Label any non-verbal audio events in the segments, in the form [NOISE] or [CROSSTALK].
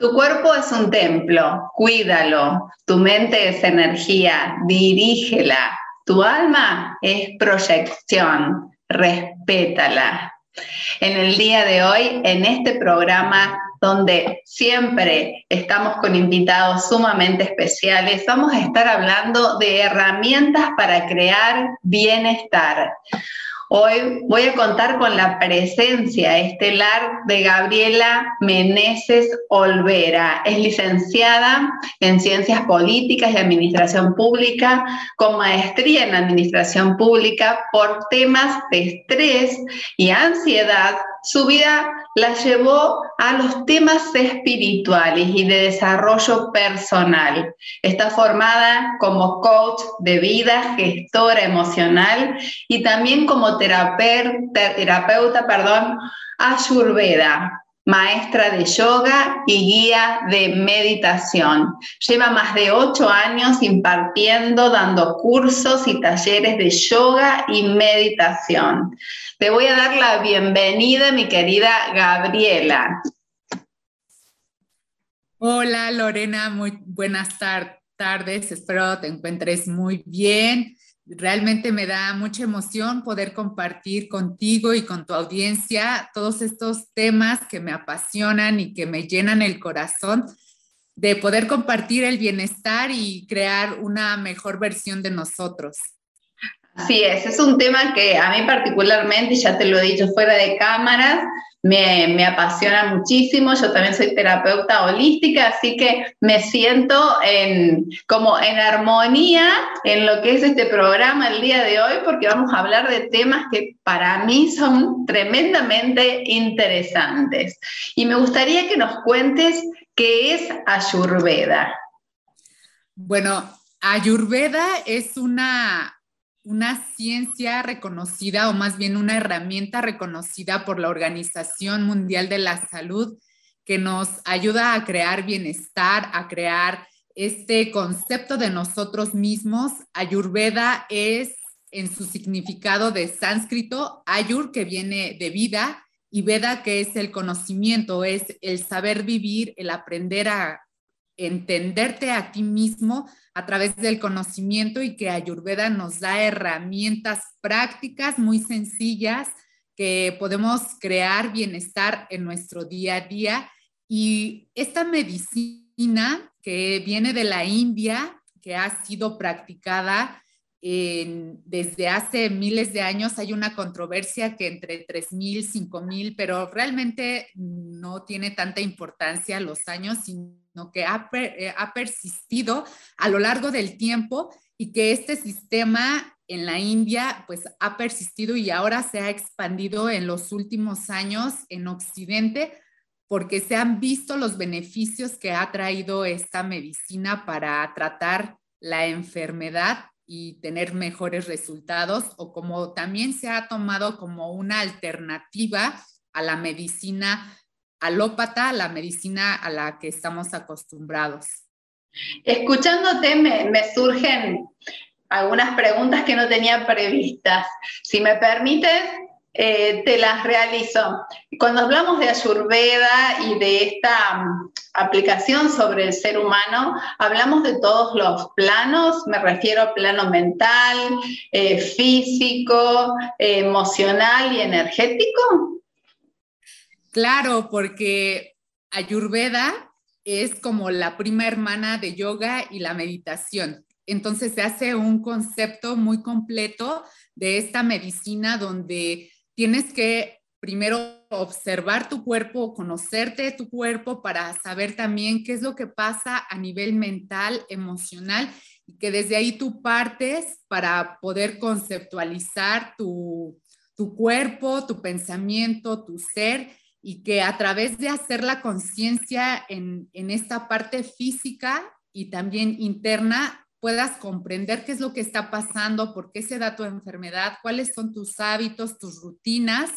Tu cuerpo es un templo, cuídalo. Tu mente es energía, dirígela. Tu alma es proyección, respétala. En el día de hoy, en este programa donde siempre estamos con invitados sumamente especiales, vamos a estar hablando de herramientas para crear bienestar. Hoy voy a contar con la presencia estelar de Gabriela Meneses Olvera. Es licenciada en Ciencias Políticas y Administración Pública, con maestría en Administración Pública por temas de estrés y ansiedad su vida la llevó a los temas espirituales y de desarrollo personal. Está formada como coach de vida, gestora emocional y también como terapeuta, terapeuta perdón, ayurveda maestra de yoga y guía de meditación. Lleva más de ocho años impartiendo, dando cursos y talleres de yoga y meditación. Te voy a dar la bienvenida, mi querida Gabriela. Hola Lorena, muy buenas tardes, espero te encuentres muy bien. Realmente me da mucha emoción poder compartir contigo y con tu audiencia todos estos temas que me apasionan y que me llenan el corazón de poder compartir el bienestar y crear una mejor versión de nosotros. Así es, es un tema que a mí particularmente, ya te lo he dicho fuera de cámaras, me, apasiona muchísimo. Yo también soy terapeuta holística, así que me siento en, como en armonía en lo que es este programa el día de hoy, porque vamos a hablar de temas que para mí son tremendamente interesantes. Y me gustaría que nos cuentes qué es Ayurveda. Bueno, Ayurveda es una una ciencia reconocida o más bien una herramienta reconocida por la Organización Mundial de la Salud que nos ayuda a crear bienestar, a crear este concepto de nosotros mismos. Ayurveda es en su significado de sánscrito, ayur que viene de vida y veda que es el conocimiento, es el saber vivir, el aprender a entenderte a ti mismo a través del conocimiento y que Ayurveda nos da herramientas prácticas muy sencillas que podemos crear bienestar en nuestro día a día. Y esta medicina que viene de la India, que ha sido practicada desde hace miles de años, hay una controversia que entre 3.000, 5.000, pero realmente no tiene tanta importancia los años, que eh, ha, persistido a lo largo del tiempo y que este sistema en la India pues ha persistido y ahora se ha expandido en los últimos años en Occidente porque se han visto los beneficios que ha traído esta medicina para tratar la enfermedad y tener mejores resultados o como también se ha tomado como una alternativa a la medicina alópata, la medicina a la que estamos acostumbrados. Escuchándote me, surgen algunas preguntas que no tenía previstas. Si me permites, eh, te las realizo. Cuando hablamos de Ayurveda y de esta mm, aplicación sobre el ser humano, hablamos de todos los planos, me refiero a plano mental, eh, físico, emocional y energético. Claro, porque Ayurveda es como la prima hermana de yoga y la meditación. Entonces se hace un concepto muy completo de esta medicina donde tienes que primero observar tu cuerpo, conocerte tu cuerpo para saber también qué es lo que pasa a nivel mental, emocional y que desde ahí tú partes para poder conceptualizar tu, tu cuerpo, tu pensamiento, tu ser y que a través de hacer la conciencia en, en esta parte física y también interna, puedas comprender qué es lo que está pasando, por qué se da tu enfermedad, cuáles son tus hábitos, tus rutinas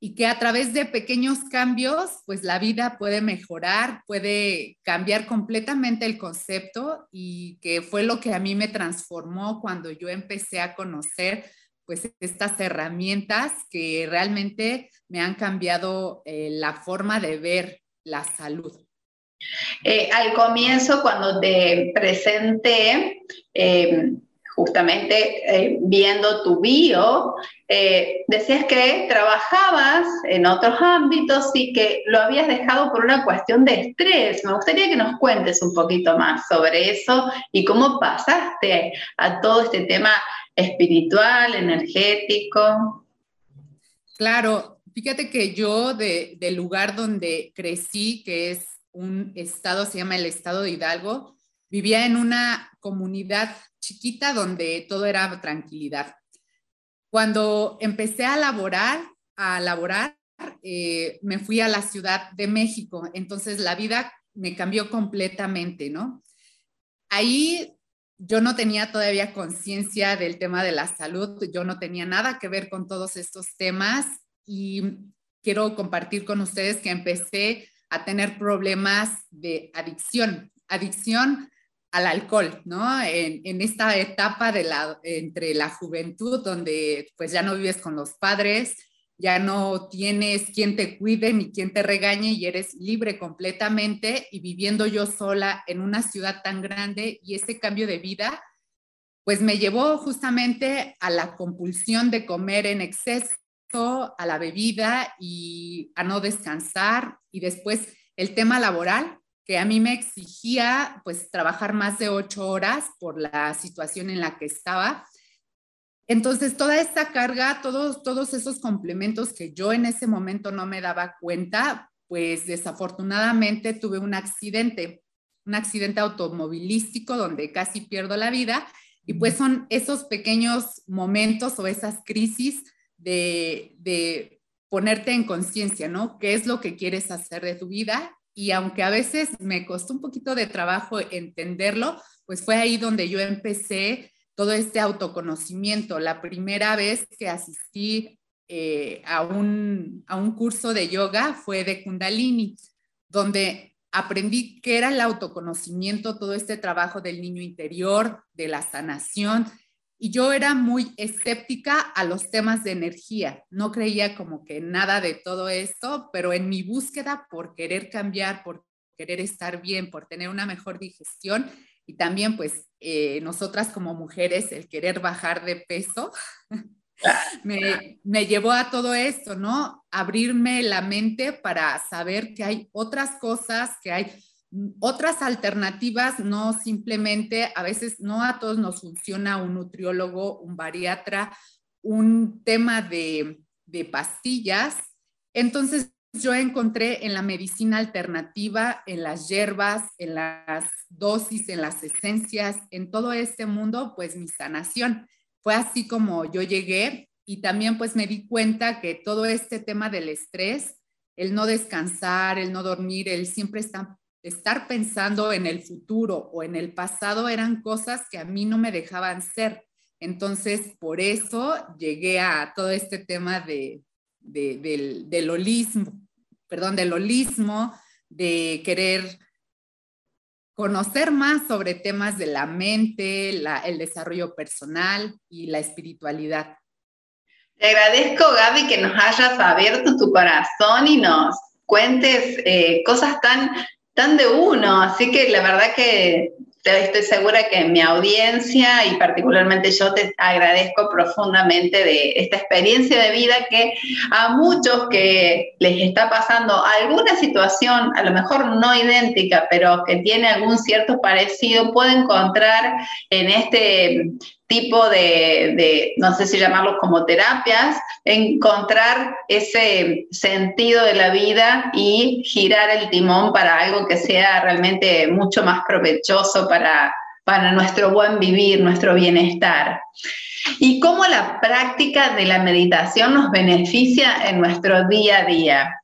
y que a través de pequeños cambios, pues la vida puede mejorar, puede cambiar completamente el concepto y que fue lo que a mí me transformó cuando yo empecé a conocer pues estas herramientas que realmente me han cambiado eh, la forma de ver la salud. Eh, al comienzo, cuando te presenté, eh, justamente viendo tu bio, decías que trabajabas en otros ámbitos y que lo habías dejado por una cuestión de estrés. Me gustaría que nos cuentes un poquito más sobre eso y cómo pasaste a todo este tema espiritual, energético. Claro, fíjate que yo del lugar donde crecí, que es un estado, se llama el estado de Hidalgo, vivía en una comunidad chiquita donde todo era tranquilidad. Cuando empecé a laborar, a laborar, eh, me fui a la Ciudad de México, entonces la vida me cambió completamente, ¿no? Ahí yo no tenía todavía conciencia del tema de la salud, yo no tenía nada que ver con todos estos temas y quiero compartir con ustedes que empecé a tener problemas de adicción, adicción al alcohol, ¿no? En, esta etapa de la, entre la juventud, donde pues ya no vives con los padres, ya no tienes quien te cuide ni quien te regañe y eres libre completamente y viviendo yo sola en una ciudad tan grande y ese cambio de vida, pues me llevó justamente a la compulsión de comer en exceso, a la bebida y a no descansar. Y después el tema laboral que a mí me exigía pues trabajar más de ocho horas por la situación en la que estaba entonces, toda esta carga, todos, todos esos complementos que yo en ese momento no me daba cuenta, pues desafortunadamente tuve un accidente, un accidente automovilístico donde casi pierdo la vida. Y pues son esos pequeños momentos o esas crisis de, de ponerte en conciencia, ¿no? ¿Qué es lo que quieres hacer de tu vida? Y aunque a veces me costó un poquito de trabajo entenderlo, pues fue ahí donde yo empecé todo este autoconocimiento. La primera vez que asistí eh, a, un, a un curso de yoga fue de Kundalini, donde aprendí qué era el autoconocimiento, todo este trabajo del niño interior, de la sanación. Y yo era muy escéptica a los temas de energía. No creía como que nada de todo esto, pero en mi búsqueda por querer cambiar, por querer estar bien, por tener una mejor digestión, y también pues eh, nosotras como mujeres el querer bajar de peso [LAUGHS] me, me, llevó a todo esto, ¿no? Abrirme la mente para saber que hay otras cosas, que hay otras alternativas, no simplemente, a veces no a todos nos funciona un nutriólogo, un bariatra, un tema de, de pastillas. Entonces yo encontré en la medicina alternativa, en las hierbas, en las dosis, en las esencias, en todo este mundo, pues mi sanación. Fue así como yo llegué y también pues me di cuenta que todo este tema del estrés, el no descansar, el no dormir, el siempre estar, estar pensando en el futuro o en el pasado eran cosas que a mí no me dejaban ser. Entonces, por eso llegué a todo este tema de, del, del holismo perdón, del holismo, de querer conocer más sobre temas de la mente, el desarrollo personal y la espiritualidad. Te agradezco, Gaby, que nos hayas abierto tu corazón y nos cuentes eh, cosas tan, tan de uno. Así que la verdad que estoy segura que mi audiencia y particularmente yo te agradezco profundamente de esta experiencia de vida que a muchos que les está pasando alguna situación, a lo mejor no idéntica, pero que tiene algún cierto parecido, puede encontrar en este tipo de, no sé si llamarlos como terapias, encontrar ese sentido de la vida y girar el timón para algo que sea realmente mucho más provechoso para, para nuestro buen vivir, nuestro bienestar. Y cómo la práctica de la meditación nos beneficia en nuestro día a día.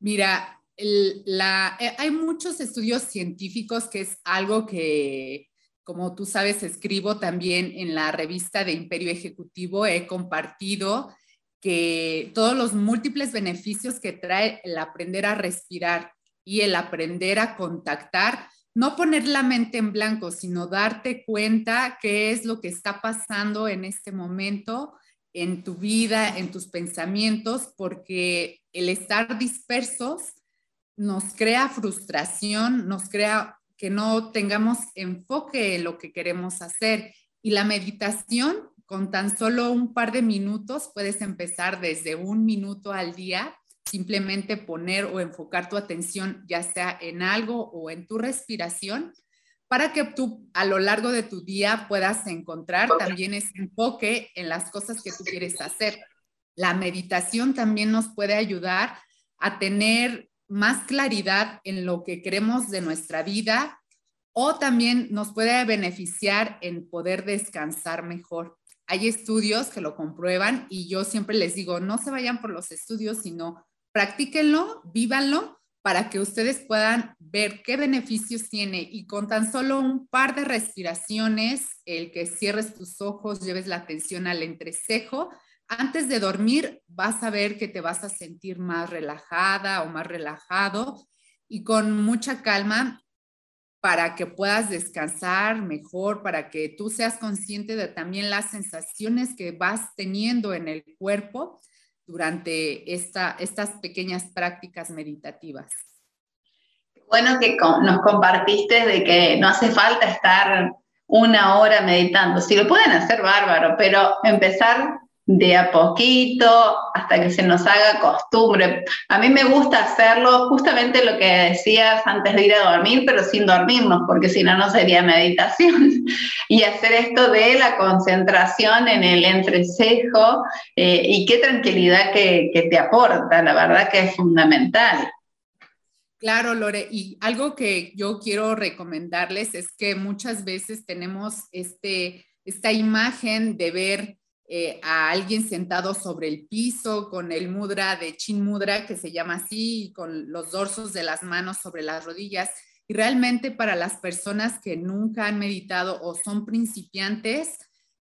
Mira, la, eh, hay muchos estudios científicos que es algo que, como tú sabes, escribo también en la revista de Imperio Ejecutivo. He compartido que todos los múltiples beneficios que trae el aprender a respirar y el aprender a contactar, no poner la mente en blanco, sino darte cuenta qué es lo que está pasando en este momento en tu vida, en tus pensamientos, porque el estar dispersos nos crea frustración, nos crea que no tengamos enfoque en lo que queremos hacer. Y la meditación, con tan solo un par de minutos, puedes empezar desde un minuto al día, simplemente poner o enfocar tu atención ya sea en algo o en tu respiración para que tú a lo largo de tu día puedas encontrar también ese enfoque en las cosas que tú quieres hacer. La meditación también nos puede ayudar a tener más claridad en lo que queremos de nuestra vida o también nos puede beneficiar en poder descansar mejor. Hay estudios que lo comprueban y yo siempre les digo, no se vayan por los estudios, sino practíquenlo, vívanlo para que ustedes puedan ver qué beneficios tiene y con tan solo un par de respiraciones, el que cierres tus ojos, lleves la atención al entrecejo, antes de dormir vas a ver que te vas a sentir más relajada o más relajado y con mucha calma para que puedas descansar mejor, para que tú seas consciente de también las sensaciones que vas teniendo en el cuerpo durante esta, estas pequeñas prácticas meditativas. Bueno que nos compartiste de que no hace falta estar una hora meditando. Si lo pueden hacer, bárbaro, pero empezar de a poquito hasta que se nos haga costumbre. A mí me gusta hacerlo justamente lo que decías antes de ir a dormir, pero sin dormirnos, porque si no, no sería meditación. [LAUGHS] y hacer esto de la concentración en el entrecejo eh, y qué tranquilidad que, que te aporta, la verdad que es fundamental. Claro, Lore, y algo que yo quiero recomendarles es que muchas veces tenemos este, esta imagen de ver eh, a alguien sentado sobre el piso con el mudra de chin mudra, que se llama así, con los dorsos de las manos sobre las rodillas. Y realmente para las personas que nunca han meditado o son principiantes,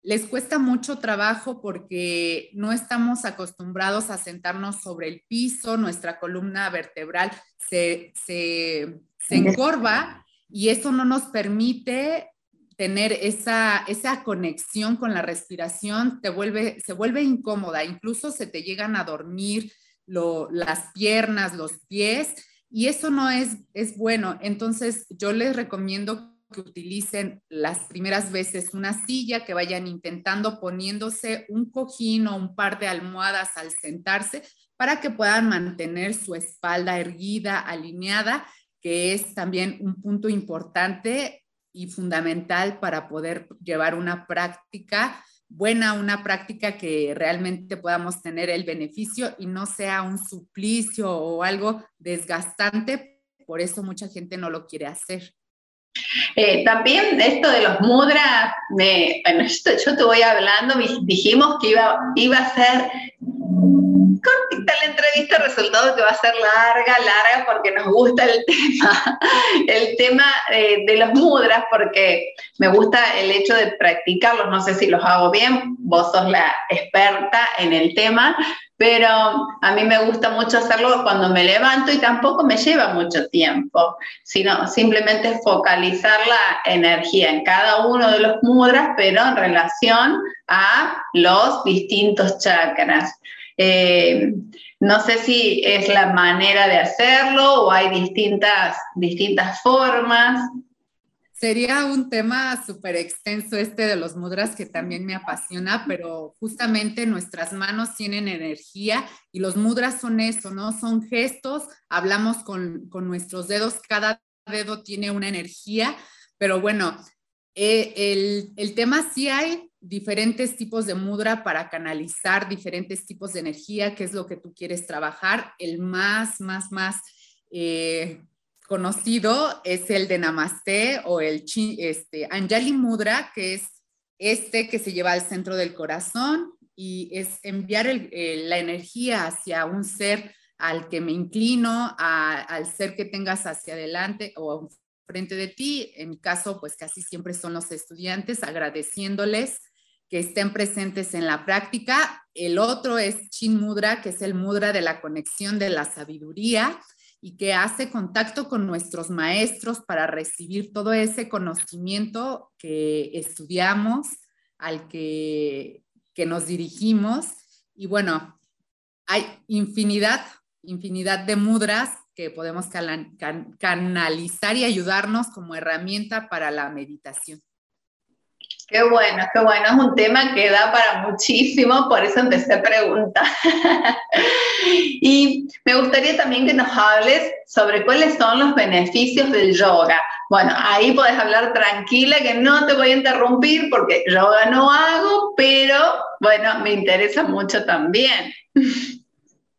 les cuesta mucho trabajo porque no estamos acostumbrados a sentarnos sobre el piso, nuestra columna vertebral se, se, se encorva y eso no nos permite tener esa, esa conexión con la respiración te vuelve, se vuelve incómoda, incluso se te llegan a dormir las piernas, los pies, y eso no es, es bueno. Entonces, yo les recomiendo que utilicen las primeras veces una silla, que vayan intentando poniéndose un cojín o un par de almohadas al sentarse para que puedan mantener su espalda erguida, alineada, que es también un punto importante y fundamental para poder llevar una práctica buena, una práctica que realmente podamos tener el beneficio y no sea un suplicio o algo desgastante. Por eso mucha gente no lo quiere hacer. Eh, también esto de los mudras, bueno, [LAUGHS] esto yo te voy hablando, dijimos que iba, iba a ser cortita la entrevista, resultado que va a ser larga, larga, porque nos gusta el [LAUGHS] tema, el tema eh, de los mudras, porque me gusta el hecho de practicarlos, no sé si los hago bien, vos sos la experta en el tema, pero a mí me gusta mucho hacerlo cuando me levanto y tampoco me lleva mucho tiempo, sino simplemente focalizar la energía en cada uno de los mudras, pero en relación a los distintos chakras. Eh, no sé si es la manera de hacerlo o hay distintas, distintas formas. Sería un tema súper extenso este de los mudras que también me apasiona, pero justamente nuestras manos tienen energía y los mudras son eso, ¿no? Son gestos, hablamos con, con nuestros dedos, cada dedo tiene una energía, pero bueno, eh, el, el, tema sí hay diferentes tipos de mudra para canalizar diferentes tipos de energía, que es lo que tú quieres trabajar. El más, más, más... Eh, conocido es el de Namaste o el este, Anjali Mudra, que es este que se lleva al centro del corazón y es enviar la energía hacia un ser al que me inclino, al ser que tengas hacia adelante o frente de ti. En mi caso, pues casi siempre son los estudiantes, agradeciéndoles que estén presentes en la práctica. El otro es Chin Mudra, que es el mudra de la conexión de la sabiduría y que hace contacto con nuestros maestros para recibir todo ese conocimiento que estudiamos, al que, que nos dirigimos. Y bueno, hay infinidad, infinidad de mudras que podemos canalizar y ayudarnos como herramienta para la meditación. Qué bueno, qué bueno. Es un tema que da para muchísimo, por eso empecé a preguntar. [LAUGHS] y me gustaría también que nos hables sobre cuáles son los beneficios del yoga. Bueno, ahí puedes hablar tranquila, que no te voy a interrumpir porque yoga no hago, pero bueno, me interesa mucho también. [LAUGHS]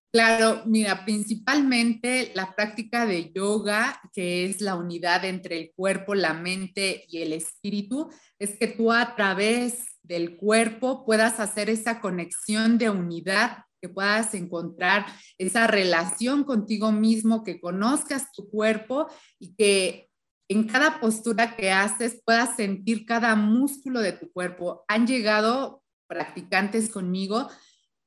Claro, mira, principalmente la práctica de yoga, que es la unidad entre el cuerpo, la mente y el espíritu, es que tú a través del cuerpo puedas hacer esa conexión de unidad, que puedas encontrar esa relación contigo mismo, que conozcas tu cuerpo y que en cada postura que haces puedas sentir cada músculo de tu cuerpo. Han llegado practicantes conmigo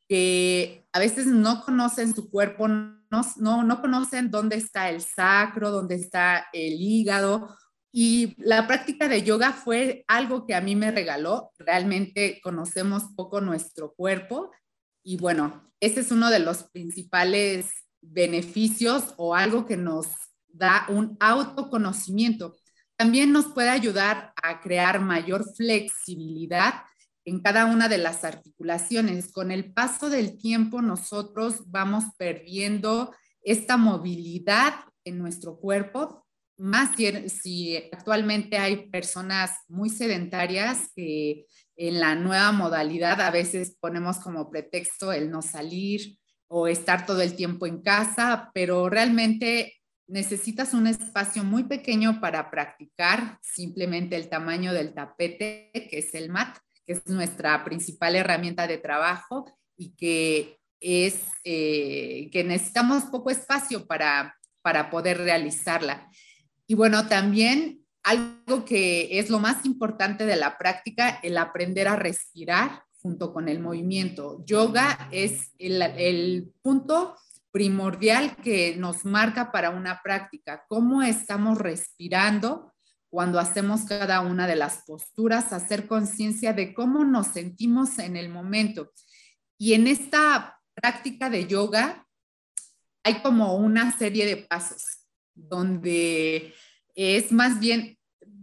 que a veces no conocen su cuerpo, no, no, no conocen dónde está el sacro, dónde está el hígado. Y la práctica de yoga fue algo que a mí me regaló. Realmente conocemos poco nuestro cuerpo y bueno, ese es uno de los principales beneficios o algo que nos da un autoconocimiento. También nos puede ayudar a crear mayor flexibilidad en cada una de las articulaciones. Con el paso del tiempo nosotros vamos perdiendo esta movilidad en nuestro cuerpo, más si, actualmente hay personas muy sedentarias que en la nueva modalidad a veces ponemos como pretexto el no salir o estar todo el tiempo en casa, pero realmente necesitas un espacio muy pequeño para practicar, simplemente el tamaño del tapete, que es el mat, es nuestra principal herramienta de trabajo y que es eh, que necesitamos poco espacio para, para poder realizarla. Y bueno, también algo que es lo más importante de la práctica, el aprender a respirar junto con el movimiento. Yoga es el, punto primordial que nos marca para una práctica, cómo estamos respirando cuando hacemos cada una de las posturas, hacer conciencia de cómo nos sentimos en el momento. Y en esta práctica de yoga hay como una serie de pasos donde es más bien,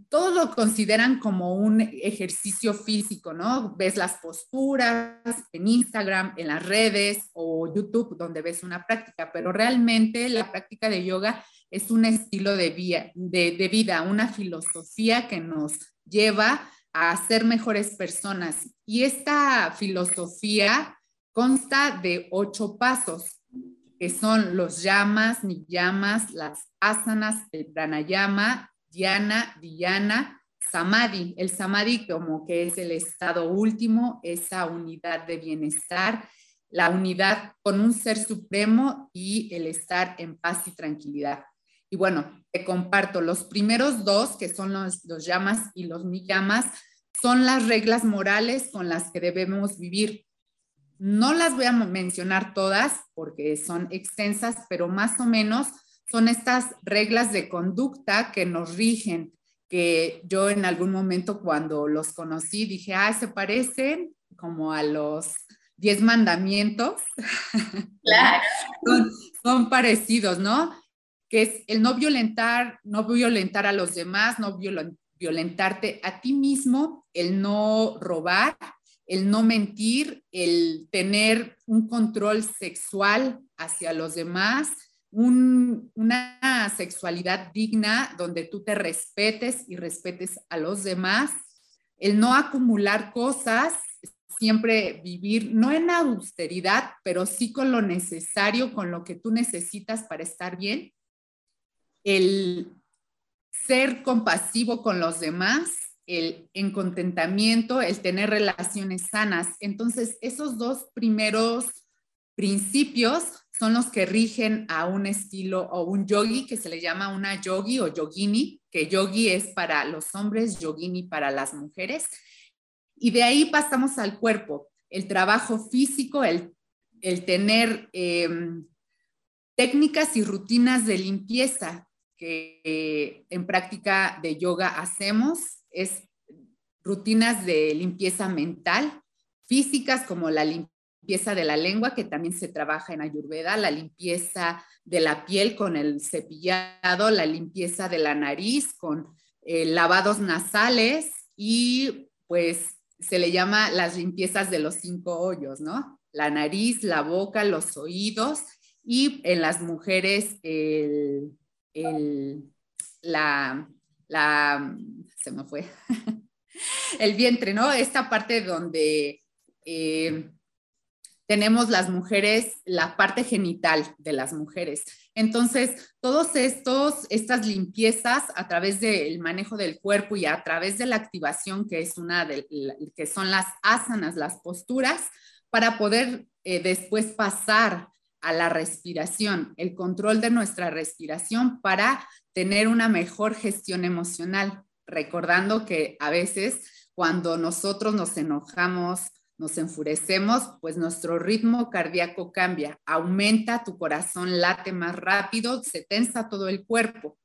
todos lo consideran como un ejercicio físico, ¿no? Ves las posturas en Instagram, en las redes o YouTube donde ves una práctica, pero realmente la práctica de yoga es un estilo de, de, vida, una filosofía que nos lleva a ser mejores personas. Y esta filosofía consta de ocho pasos, que son los llamas, llamas, las asanas, el pranayama, dhyana, dhyana, samadhi. El samadhi como que es el estado último, esa unidad de bienestar, la unidad con un ser supremo y el estar en paz y tranquilidad. Y bueno, te comparto, los primeros dos, que son los, los llamas y los llamas, son las reglas morales con las que debemos vivir. No las voy a mencionar todas porque son extensas, pero más o menos son estas reglas de conducta que nos rigen, que yo en algún momento cuando los conocí dije, ah, se parecen como a los diez mandamientos. [LAUGHS] Claro. son, son parecidos, ¿no? que es el no violentar, no violentar a los demás, no violentarte a ti mismo, el no robar, el no mentir, el tener un control sexual hacia los demás, una sexualidad digna donde tú te respetes y respetes a los demás, el no acumular cosas, siempre vivir, no en austeridad, pero sí con lo necesario, con lo que tú necesitas para estar bien, el ser compasivo con los demás, el en contentamiento, el tener relaciones sanas. Entonces, esos dos primeros principios son los que rigen a un estilo o un yogi que se le llama una yogi o yogini, que yogi es para los hombres, yogini para las mujeres. Y de ahí pasamos al cuerpo, el trabajo físico, el, tener em, técnicas y rutinas de limpieza que en práctica de yoga hacemos, es rutinas de limpieza mental, físicas como la limpieza de la lengua, que también se trabaja en Ayurveda, la limpieza de la piel con el cepillado, la limpieza de la nariz con eh, lavados nasales y pues se le llama las limpiezas de los cinco hoyos, ¿no? La nariz, la boca, los oídos y en las mujeres el, la, la, se me fue, [LAUGHS] el vientre, ¿no? Esta parte donde eh, tenemos las mujeres, la parte genital de las mujeres. Entonces, todos estos, estas limpiezas a través del manejo del cuerpo y a través de la activación, que es una de, que son las asanas, las posturas, para poder eh, después pasar a la respiración, el control de nuestra respiración para tener una mejor gestión emocional, recordando que a veces cuando nosotros nos enojamos, nos enfurecemos, pues nuestro ritmo cardíaco cambia, aumenta, tu corazón late más rápido, se tensa todo el cuerpo.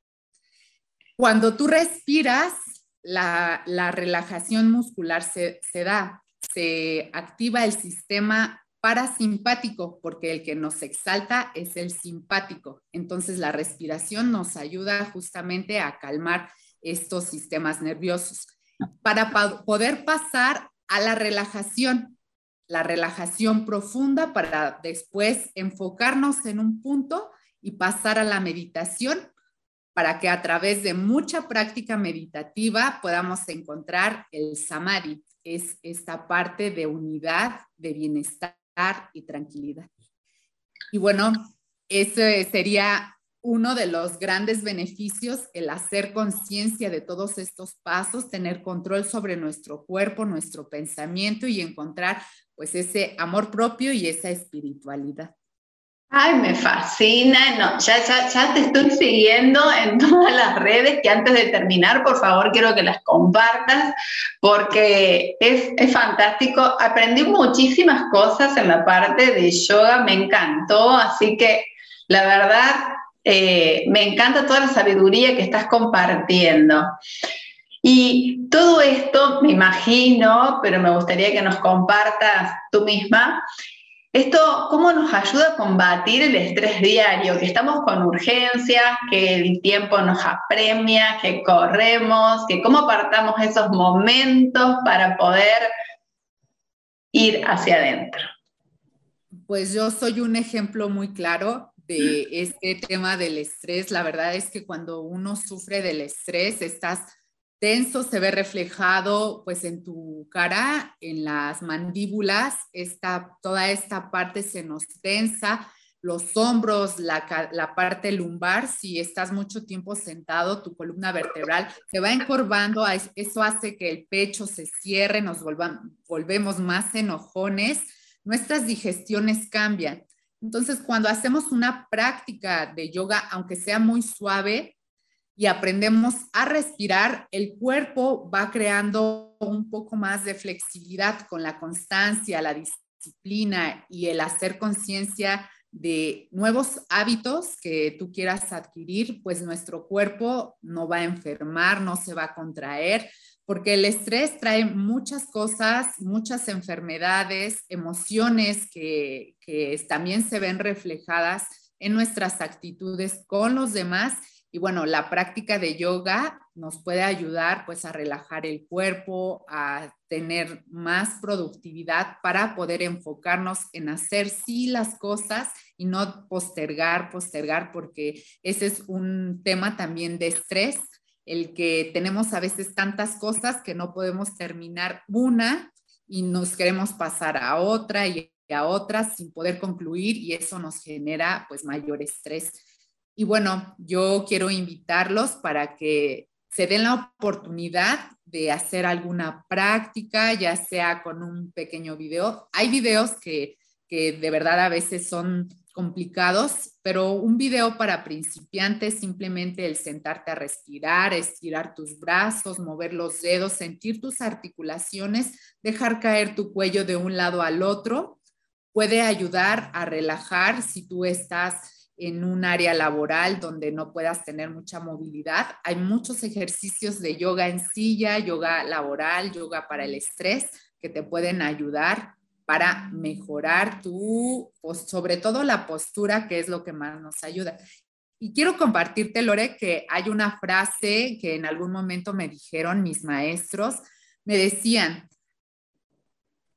Cuando tú respiras, la, relajación muscular se, se da, se activa el sistema parasimpático, porque el que nos exalta es el simpático. Entonces la respiración nos ayuda justamente a calmar estos sistemas nerviosos. Para poder pasar a la relajación, la relajación profunda para después enfocarnos en un punto y pasar a la meditación para que a través de mucha práctica meditativa podamos encontrar el samadhi, es esta parte de unidad, de bienestar y tranquilidad. Y bueno, ese sería uno de los grandes beneficios, el hacer conciencia de todos estos pasos, tener control sobre nuestro cuerpo, nuestro pensamiento y encontrar pues ese amor propio y esa espiritualidad. Ay, me fascina. No, ya, ya, te estoy siguiendo en [LAUGHS] todas las redes que antes de terminar, por favor, quiero que las compartas porque es, es fantástico. Aprendí muchísimas cosas en la parte de yoga, me encantó, así que la verdad eh, me encanta toda la sabiduría que estás compartiendo. Y todo esto, me imagino, pero me gustaría que nos compartas tú misma, esto, ¿cómo nos ayuda a combatir el estrés diario? Que estamos con urgencia, que el tiempo nos apremia, que corremos, que cómo apartamos esos momentos para poder ir hacia adentro. Pues yo soy un ejemplo muy claro de este tema del estrés. La verdad es que cuando uno sufre del estrés, estás tenso, se ve reflejado pues en tu cara, en las mandíbulas, esta, toda esta parte se nos tensa, los hombros, la, la, parte lumbar, si estás mucho tiempo sentado, tu columna vertebral se va encorvando, eso hace que el pecho se cierre, nos volvemos más enojones, nuestras digestiones cambian. Entonces, cuando hacemos una práctica de yoga, aunque sea muy suave, y aprendemos a respirar, el cuerpo va creando un poco más de flexibilidad con la constancia, la disciplina y el hacer conciencia de nuevos hábitos que tú quieras adquirir, pues nuestro cuerpo no va a enfermar, no se va a contraer, porque el estrés trae muchas cosas, muchas enfermedades, emociones que, también se ven reflejadas en nuestras actitudes con los demás. Y bueno, la práctica de yoga nos puede ayudar pues a relajar el cuerpo, a tener más productividad para poder enfocarnos en hacer sí las cosas y no postergar, postergar, porque ese es un tema también de estrés el que tenemos a veces tantas cosas que no podemos terminar una y nos queremos pasar a otra y a otra sin poder concluir y eso nos genera pues mayor estrés. Y bueno, yo quiero invitarlos para que se den la oportunidad de hacer alguna práctica, ya sea con un pequeño video. Hay videos que, que de verdad a veces son complicados, pero un video para principiantes, simplemente el sentarte a respirar, estirar tus brazos, mover los dedos, sentir tus articulaciones, dejar caer tu cuello de un lado al otro, puede ayudar a relajar si tú estás en un área laboral donde no puedas tener mucha movilidad. Hay muchos ejercicios de yoga en silla, yoga laboral, yoga para el estrés que te pueden ayudar para mejorar tu, pues, sobre todo la postura, que es lo que más nos ayuda. Y quiero compartirte, Lore, que hay una frase que en algún momento me dijeron mis maestros, me decían,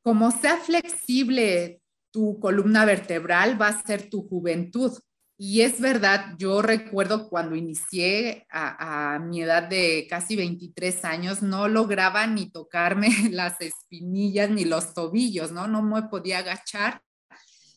como sea flexible tu columna vertebral, va a ser tu juventud. Y es verdad, yo recuerdo cuando inicié a, mi edad de casi 23 años, no lograba ni tocarme [LAUGHS] las espinillas ni los tobillos, ¿no? No me podía agachar.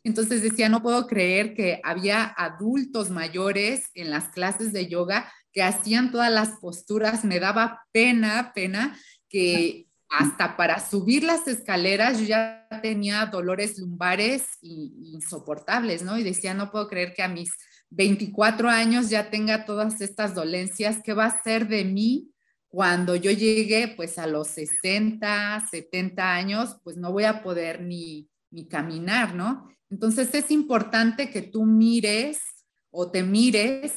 Entonces decía, no puedo creer que había adultos mayores en las clases de yoga que hacían todas las posturas. Me daba pena, pena que hasta para subir las escaleras yo ya tenía dolores lumbares insoportables, ¿no? Y decía, no puedo creer que a mis 24 años ya tenga todas estas dolencias, ¿qué va a ser de mí cuando yo llegue pues a los 60, 70 años? Pues no voy a poder ni, ni caminar, ¿no? Entonces es importante que tú mires o te mires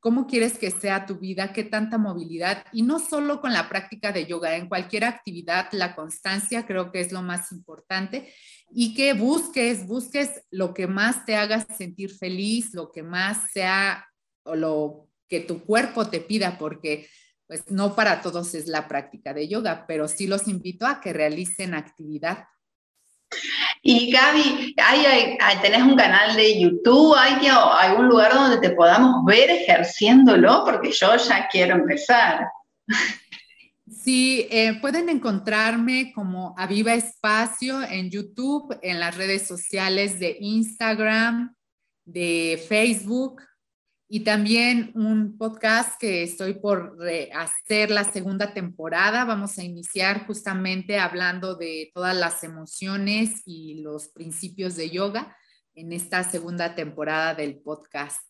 cómo quieres que sea tu vida, qué tanta movilidad, y no solo con la práctica de yoga, en cualquier actividad, la constancia creo que es lo más importante, y que busques, busques lo que más te haga sentir feliz, lo que más sea o lo que tu cuerpo te pida, porque pues no para todos es la práctica de yoga, pero sí los invito a que realicen actividad y Gaby, ¿hay, tenés un canal de YouTube? ¿Hay algún lugar donde te podamos ver ejerciéndolo? Porque yo ya quiero empezar. Sí, eh, pueden encontrarme como Aviva Espacio en YouTube, en las redes sociales de Instagram, de Facebook, y también un podcast que estoy por hacer la segunda temporada. Vamos a iniciar justamente hablando de todas las emociones y los principios de yoga en esta segunda temporada del podcast.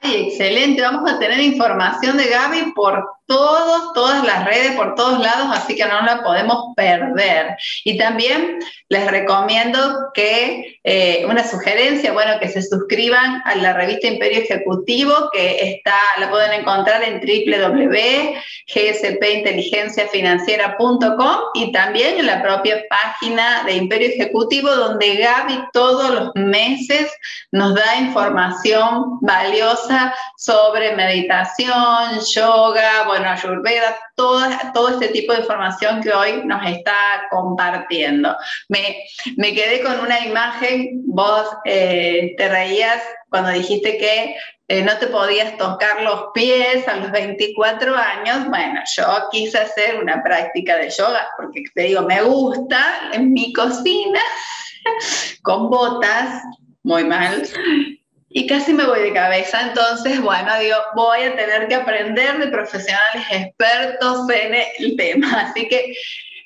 Ay, excelente, vamos a tener información de Gaby por todos, todas las redes, por todos lados, así que no la podemos perder. Y también les recomiendo que, eh, una sugerencia, bueno, que se suscriban a la revista Imperio Ejecutivo, que está, la pueden encontrar en www.gspinteligenciafinanciera.com y también en la propia página de Imperio Ejecutivo, donde Gaby todos los meses nos da información valiosa sobre meditación, yoga, Ayurveda, todo, todo este tipo de información que hoy nos está compartiendo. Me, me quedé con una imagen, vos eh, te reías cuando dijiste que eh, no te podías tocar los pies a los 24 años, bueno, yo quise hacer una práctica de yoga, porque te digo, me gusta en mi cocina, [LAUGHS] con botas, muy mal, y casi me voy de cabeza. Entonces, bueno, digo, voy a tener que aprender de profesionales expertos en el tema. Así que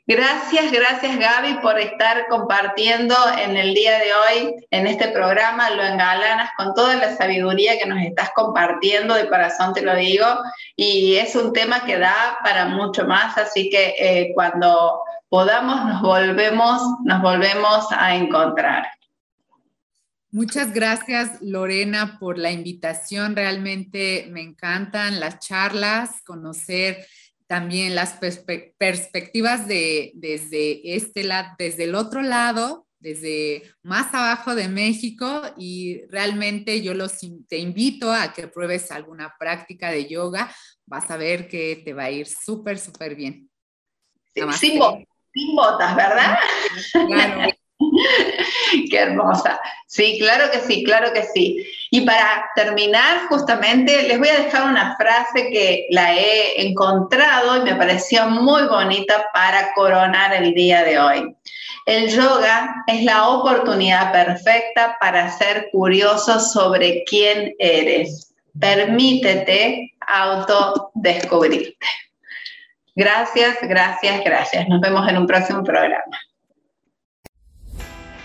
gracias, gracias Gaby por estar compartiendo en el día de hoy, en este programa, lo engalanas con toda la sabiduría que nos estás compartiendo, de corazón te lo digo, y es un tema que da para mucho más, así que eh, cuando podamos nos volvemos, nos volvemos a encontrar. Muchas gracias, Lorena, por la invitación. Realmente me encantan las charlas, conocer también las perspectivas de, desde este lado, desde el otro lado, desde más abajo de México y realmente yo los te invito a que pruebes alguna práctica de yoga. Vas a ver que te va a ir súper, súper bien. Sin, sin botas, ¿verdad? Claro. [LAUGHS] Qué hermosa. Sí, claro que sí, claro que sí. Y para terminar, justamente, les voy a dejar una frase que la he encontrado y me pareció muy bonita para coronar el día de hoy. El yoga es la oportunidad perfecta para ser curioso sobre quién eres. Permítete autodescubrirte. Gracias, gracias, gracias. Nos vemos en un próximo programa.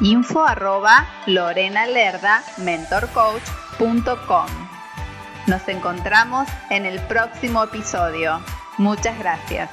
info arroba mentorcoach.com. Nos encontramos en el próximo episodio. Muchas gracias.